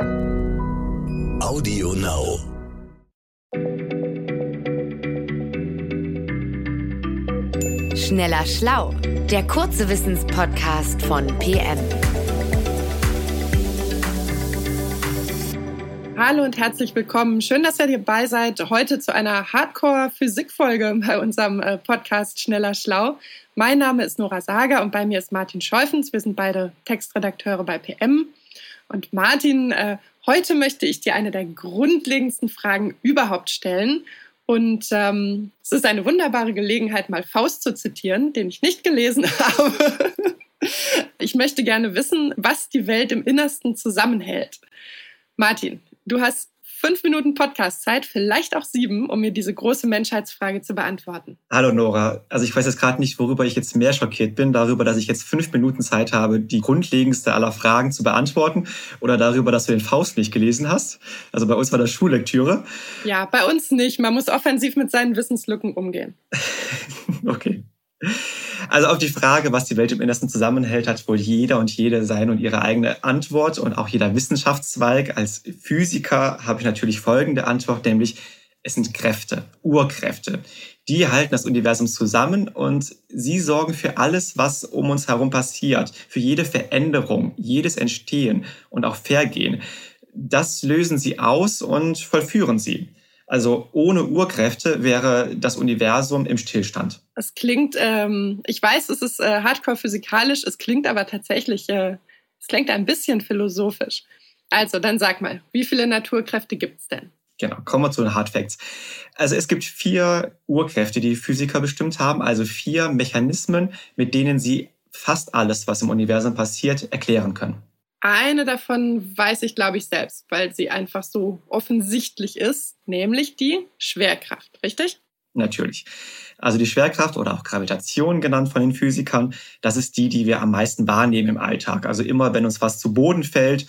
Audio Now. Schneller Schlau, der kurze Wissenspodcast von PM. Hallo und herzlich willkommen. Schön, dass ihr dabei seid. Heute zu einer Hardcore-Physik-Folge bei unserem äh, Podcast Schneller Schlau. Mein Name ist Nora Sager und bei mir ist Martin Scheufens. Wir sind beide Textredakteure bei PM. Und Martin, äh, heute möchte ich dir eine der grundlegendsten Fragen überhaupt stellen. Und ähm, es ist eine wunderbare Gelegenheit, mal Faust zu zitieren, den ich nicht gelesen habe. ich möchte gerne wissen, was die Welt im Innersten zusammenhält. Martin, du hast fünf Minuten Podcast-Zeit, vielleicht auch sieben, um mir diese große Menschheitsfrage zu beantworten. Hallo Nora. Also ich weiß jetzt gerade nicht, worüber ich jetzt mehr schockiert bin. Darüber, dass ich jetzt fünf Minuten Zeit habe, die grundlegendste aller Fragen zu beantworten oder darüber, dass du den Faust nicht gelesen hast. Also bei uns war das Schullektüre. Ja, bei uns nicht. Man muss offensiv mit seinen Wissenslücken umgehen. okay. Also auf die Frage, was die Welt im Innersten zusammenhält, hat wohl jeder und jede seine und ihre eigene Antwort und auch jeder Wissenschaftszweig. Als Physiker habe ich natürlich folgende Antwort, nämlich es sind Kräfte, Urkräfte. Die halten das Universum zusammen und sie sorgen für alles, was um uns herum passiert, für jede Veränderung, jedes Entstehen und auch Vergehen. Das lösen sie aus und vollführen sie. Also ohne Urkräfte wäre das Universum im Stillstand. Es klingt, ähm, ich weiß, es ist äh, hardcore physikalisch, es klingt aber tatsächlich, äh, es klingt ein bisschen philosophisch. Also dann sag mal, wie viele Naturkräfte gibt es denn? Genau, kommen wir zu den Hard Facts. Also es gibt vier Urkräfte, die Physiker bestimmt haben, also vier Mechanismen, mit denen sie fast alles, was im Universum passiert, erklären können. Eine davon weiß ich, glaube ich, selbst, weil sie einfach so offensichtlich ist, nämlich die Schwerkraft, richtig? Natürlich. Also die Schwerkraft oder auch Gravitation genannt von den Physikern, das ist die, die wir am meisten wahrnehmen im Alltag. Also immer, wenn uns was zu Boden fällt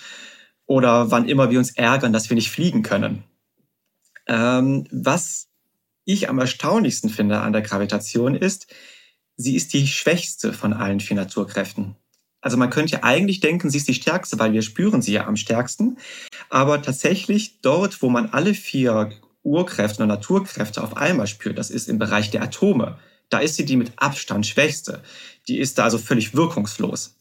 oder wann immer wir uns ärgern, dass wir nicht fliegen können. Ähm, was ich am erstaunlichsten finde an der Gravitation ist, sie ist die schwächste von allen vier Naturkräften. Also man könnte eigentlich denken, sie ist die stärkste, weil wir spüren sie ja am stärksten. Aber tatsächlich dort, wo man alle vier Urkräfte und Naturkräfte auf einmal spürt, das ist im Bereich der Atome. Da ist sie die mit Abstand schwächste. Die ist da also völlig wirkungslos.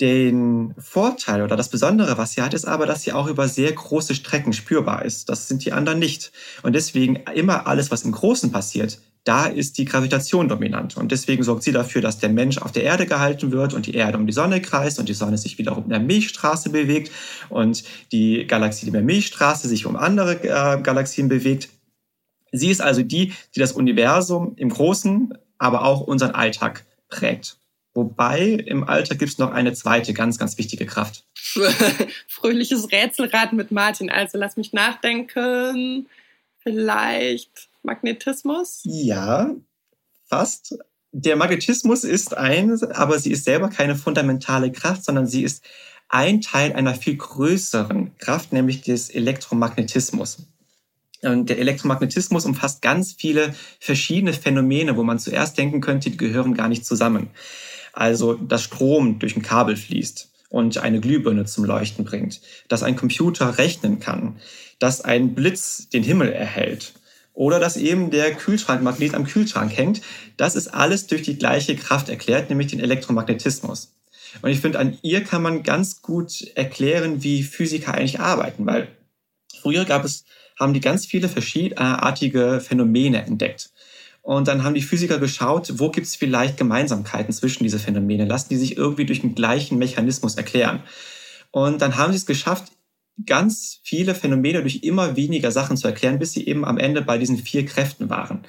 Den Vorteil oder das Besondere, was sie hat, ist aber, dass sie auch über sehr große Strecken spürbar ist. Das sind die anderen nicht. Und deswegen immer alles, was im Großen passiert, da ist die Gravitation dominant. Und deswegen sorgt sie dafür, dass der Mensch auf der Erde gehalten wird und die Erde um die Sonne kreist und die Sonne sich wiederum in der Milchstraße bewegt und die Galaxie in der Milchstraße sich um andere äh, Galaxien bewegt. Sie ist also die, die das Universum im Großen, aber auch unseren Alltag prägt. Wobei im Alltag gibt es noch eine zweite ganz, ganz wichtige Kraft. Fröhliches Rätselrad mit Martin. Also lass mich nachdenken. Vielleicht Magnetismus? Ja, fast. Der Magnetismus ist ein, aber sie ist selber keine fundamentale Kraft, sondern sie ist ein Teil einer viel größeren Kraft, nämlich des Elektromagnetismus. Und der Elektromagnetismus umfasst ganz viele verschiedene Phänomene, wo man zuerst denken könnte, die gehören gar nicht zusammen. Also, dass Strom durch ein Kabel fließt und eine Glühbirne zum Leuchten bringt, dass ein Computer rechnen kann, dass ein Blitz den Himmel erhält oder dass eben der Kühlschrankmagnet am Kühlschrank hängt. Das ist alles durch die gleiche Kraft erklärt, nämlich den Elektromagnetismus. Und ich finde, an ihr kann man ganz gut erklären, wie Physiker eigentlich arbeiten, weil früher gab es, haben die ganz viele verschiedenartige Phänomene entdeckt. Und dann haben die Physiker geschaut, wo gibt es vielleicht Gemeinsamkeiten zwischen diese Phänomene, lassen die sich irgendwie durch den gleichen Mechanismus erklären. Und dann haben sie es geschafft, ganz viele Phänomene durch immer weniger Sachen zu erklären, bis sie eben am Ende bei diesen vier Kräften waren.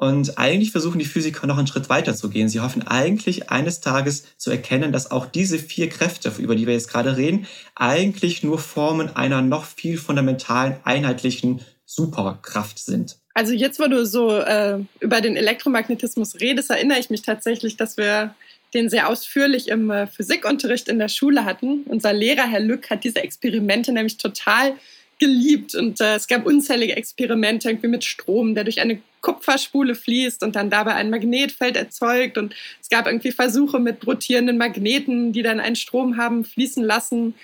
Und eigentlich versuchen die Physiker noch einen Schritt weiter zu gehen. Sie hoffen eigentlich eines Tages zu erkennen, dass auch diese vier Kräfte, über die wir jetzt gerade reden, eigentlich nur Formen einer noch viel fundamentalen, einheitlichen Superkraft sind. Also jetzt, wo du so äh, über den Elektromagnetismus redest, erinnere ich mich tatsächlich, dass wir den sehr ausführlich im äh, Physikunterricht in der Schule hatten. Unser Lehrer, Herr Lück, hat diese Experimente nämlich total geliebt. Und äh, es gab unzählige Experimente irgendwie mit Strom, der durch eine Kupferspule fließt und dann dabei ein Magnetfeld erzeugt. Und es gab irgendwie Versuche mit rotierenden Magneten, die dann einen Strom haben fließen lassen.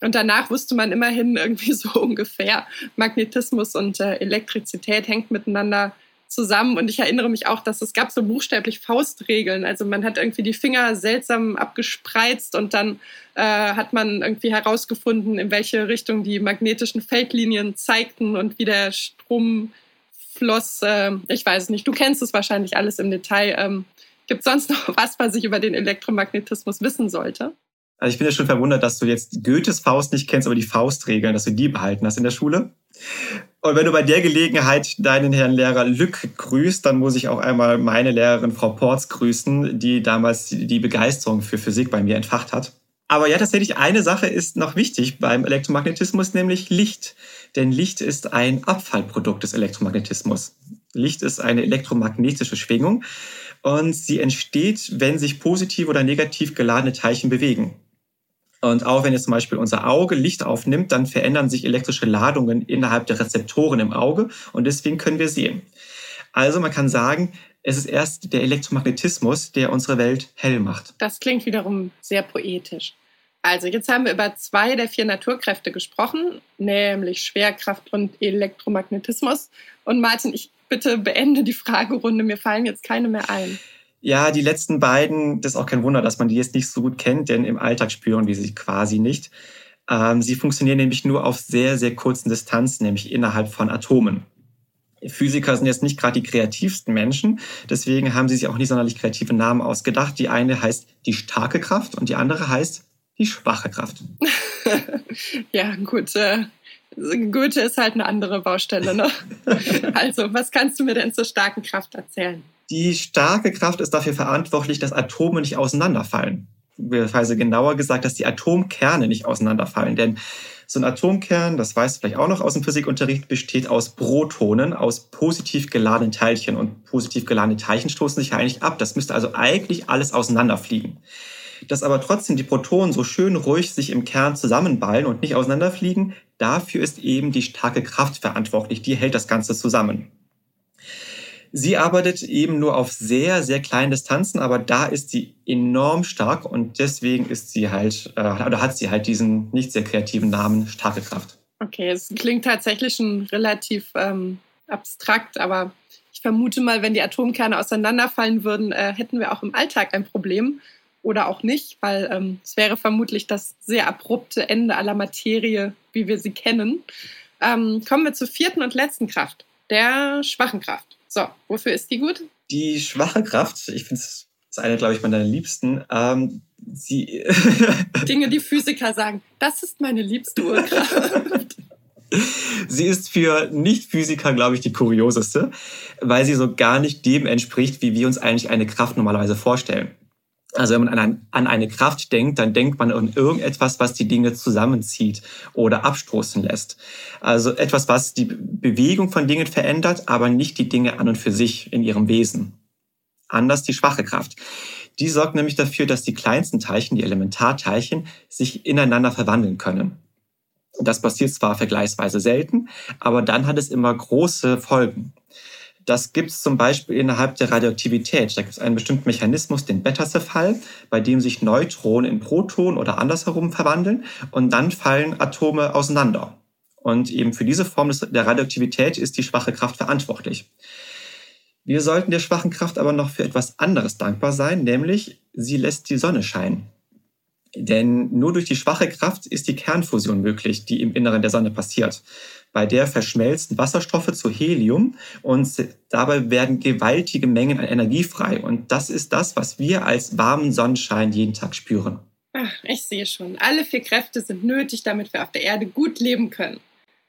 Und danach wusste man immerhin irgendwie so ungefähr, Magnetismus und äh, Elektrizität hängt miteinander zusammen. Und ich erinnere mich auch, dass es gab so buchstäblich Faustregeln. Also man hat irgendwie die Finger seltsam abgespreizt und dann äh, hat man irgendwie herausgefunden, in welche Richtung die magnetischen Feldlinien zeigten und wie der Strom floss. Äh, ich weiß nicht, du kennst es wahrscheinlich alles im Detail. Ähm, Gibt es sonst noch was, was ich über den Elektromagnetismus wissen sollte? Also ich bin ja schon verwundert, dass du jetzt Goethes Faust nicht kennst, aber die Faustregeln, dass du die behalten hast in der Schule. Und wenn du bei der Gelegenheit deinen Herrn Lehrer Lück grüßt, dann muss ich auch einmal meine Lehrerin Frau Porz grüßen, die damals die Begeisterung für Physik bei mir entfacht hat. Aber ja, tatsächlich eine Sache ist noch wichtig beim Elektromagnetismus, nämlich Licht. Denn Licht ist ein Abfallprodukt des Elektromagnetismus. Licht ist eine elektromagnetische Schwingung und sie entsteht, wenn sich positiv oder negativ geladene Teilchen bewegen. Und auch wenn jetzt zum Beispiel unser Auge Licht aufnimmt, dann verändern sich elektrische Ladungen innerhalb der Rezeptoren im Auge und deswegen können wir sehen. Also man kann sagen, es ist erst der Elektromagnetismus, der unsere Welt hell macht. Das klingt wiederum sehr poetisch. Also jetzt haben wir über zwei der vier Naturkräfte gesprochen, nämlich Schwerkraft und Elektromagnetismus. Und Martin, ich bitte beende die Fragerunde, mir fallen jetzt keine mehr ein. Ja, die letzten beiden, das ist auch kein Wunder, dass man die jetzt nicht so gut kennt, denn im Alltag spüren wir sie quasi nicht. Ähm, sie funktionieren nämlich nur auf sehr, sehr kurzen Distanzen, nämlich innerhalb von Atomen. Physiker sind jetzt nicht gerade die kreativsten Menschen, deswegen haben sie sich auch nicht sonderlich kreative Namen ausgedacht. Die eine heißt die starke Kraft und die andere heißt die schwache Kraft. ja, gut. Äh, Goethe ist halt eine andere Baustelle. Ne? also, was kannst du mir denn zur starken Kraft erzählen? Die starke Kraft ist dafür verantwortlich, dass Atome nicht auseinanderfallen. Beziehungsweise genauer gesagt, dass die Atomkerne nicht auseinanderfallen. Denn so ein Atomkern, das weißt du vielleicht auch noch aus dem Physikunterricht, besteht aus Protonen, aus positiv geladenen Teilchen. Und positiv geladene Teilchen stoßen sich ja eigentlich ab. Das müsste also eigentlich alles auseinanderfliegen. Dass aber trotzdem die Protonen so schön ruhig sich im Kern zusammenballen und nicht auseinanderfliegen, dafür ist eben die starke Kraft verantwortlich. Die hält das Ganze zusammen. Sie arbeitet eben nur auf sehr, sehr kleinen Distanzen, aber da ist sie enorm stark und deswegen ist sie halt, äh, oder hat sie halt diesen nicht sehr kreativen Namen starke Kraft. Okay, es klingt tatsächlich schon relativ ähm, abstrakt, aber ich vermute mal, wenn die Atomkerne auseinanderfallen würden, äh, hätten wir auch im Alltag ein Problem oder auch nicht, weil ähm, es wäre vermutlich das sehr abrupte Ende aller Materie, wie wir sie kennen. Ähm, kommen wir zur vierten und letzten Kraft, der schwachen Kraft. So, wofür ist die gut? Die schwache Kraft, ich finde es ist eine, glaube ich, meiner liebsten. Ähm, sie Dinge, die Physiker sagen, das ist meine liebste Urkraft. sie ist für Nicht-Physiker, glaube ich, die kurioseste, weil sie so gar nicht dem entspricht, wie wir uns eigentlich eine Kraft normalerweise vorstellen. Also wenn man an, an eine Kraft denkt, dann denkt man an irgendetwas, was die Dinge zusammenzieht oder abstoßen lässt. Also etwas, was die Bewegung von Dingen verändert, aber nicht die Dinge an und für sich in ihrem Wesen. Anders die schwache Kraft. Die sorgt nämlich dafür, dass die kleinsten Teilchen, die Elementarteilchen, sich ineinander verwandeln können. Das passiert zwar vergleichsweise selten, aber dann hat es immer große Folgen. Das gibt es zum Beispiel innerhalb der Radioaktivität. Da gibt es einen bestimmten Mechanismus, den Beta-Zerfall, bei dem sich Neutronen in Protonen oder andersherum verwandeln und dann fallen Atome auseinander. Und eben für diese Form der Radioaktivität ist die schwache Kraft verantwortlich. Wir sollten der schwachen Kraft aber noch für etwas anderes dankbar sein, nämlich sie lässt die Sonne scheinen. Denn nur durch die schwache Kraft ist die Kernfusion möglich, die im Inneren der Sonne passiert. Bei der verschmelzen Wasserstoffe zu Helium und dabei werden gewaltige Mengen an Energie frei. Und das ist das, was wir als warmen Sonnenschein jeden Tag spüren. Ach, ich sehe schon. Alle vier Kräfte sind nötig, damit wir auf der Erde gut leben können.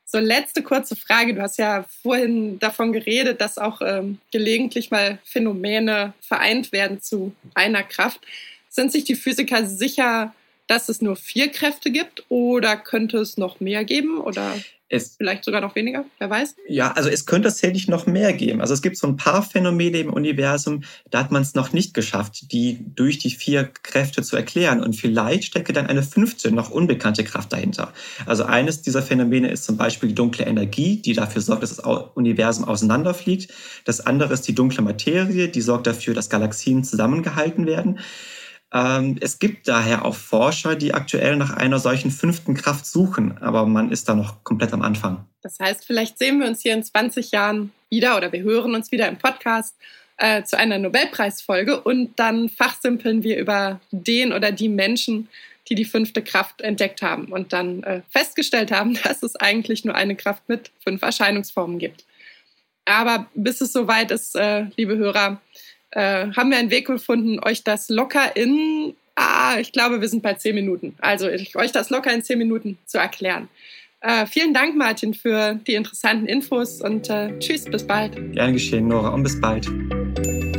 So, letzte kurze Frage. Du hast ja vorhin davon geredet, dass auch ähm, gelegentlich mal Phänomene vereint werden zu einer Kraft. Sind sich die Physiker sicher, dass es nur vier Kräfte gibt oder könnte es noch mehr geben? Oder es, Vielleicht sogar noch weniger, wer weiß? Ja, also es könnte tatsächlich noch mehr geben. Also es gibt so ein paar Phänomene im Universum, da hat man es noch nicht geschafft, die durch die vier Kräfte zu erklären. Und vielleicht stecke dann eine fünfte, noch unbekannte Kraft dahinter. Also eines dieser Phänomene ist zum Beispiel die dunkle Energie, die dafür sorgt, dass das Universum auseinanderfliegt. Das andere ist die dunkle Materie, die sorgt dafür, dass Galaxien zusammengehalten werden. Ähm, es gibt daher auch Forscher, die aktuell nach einer solchen fünften Kraft suchen, aber man ist da noch komplett am Anfang. Das heißt, vielleicht sehen wir uns hier in 20 Jahren wieder oder wir hören uns wieder im Podcast äh, zu einer Nobelpreisfolge und dann fachsimpeln wir über den oder die Menschen, die die fünfte Kraft entdeckt haben und dann äh, festgestellt haben, dass es eigentlich nur eine Kraft mit fünf Erscheinungsformen gibt. Aber bis es soweit ist, äh, liebe Hörer, äh, haben wir einen Weg gefunden, euch das locker in, ah, ich glaube, wir sind bei zehn Minuten. Also euch das locker in zehn Minuten zu erklären. Äh, vielen Dank, Martin, für die interessanten Infos und äh, tschüss, bis bald. Gerne geschehen, Nora, und bis bald.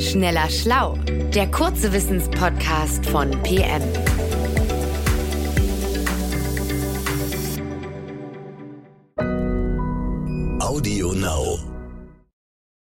Schneller Schlau, der kurze Wissenspodcast von PM.